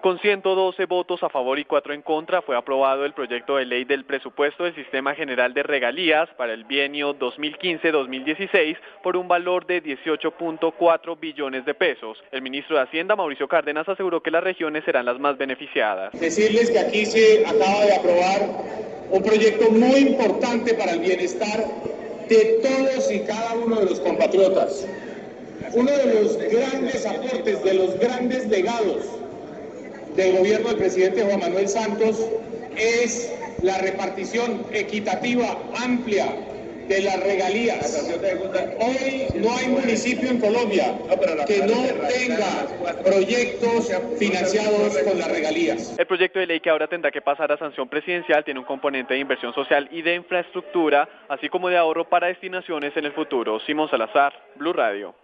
Con 112 votos a favor y 4 en contra fue aprobado el proyecto de ley del presupuesto del Sistema General de Regalías para el bienio 2015-2016 por un valor de 18.4 billones de pesos. El ministro de Hacienda, Mauricio Cárdenas, aseguró que las regiones serán las más beneficiadas. Decirles que aquí se acaba de aprobar un proyecto muy importante para el bienestar de todos y cada uno de los compatriotas. Uno de los grandes aportes, de los grandes legados del gobierno del presidente Juan Manuel Santos es la repartición equitativa, amplia de las regalías. Hoy no hay municipio en Colombia que no tenga proyectos financiados con las regalías. El proyecto de ley que ahora tendrá que pasar a sanción presidencial tiene un componente de inversión social y de infraestructura, así como de ahorro para destinaciones en el futuro. Simón Salazar, Blue Radio.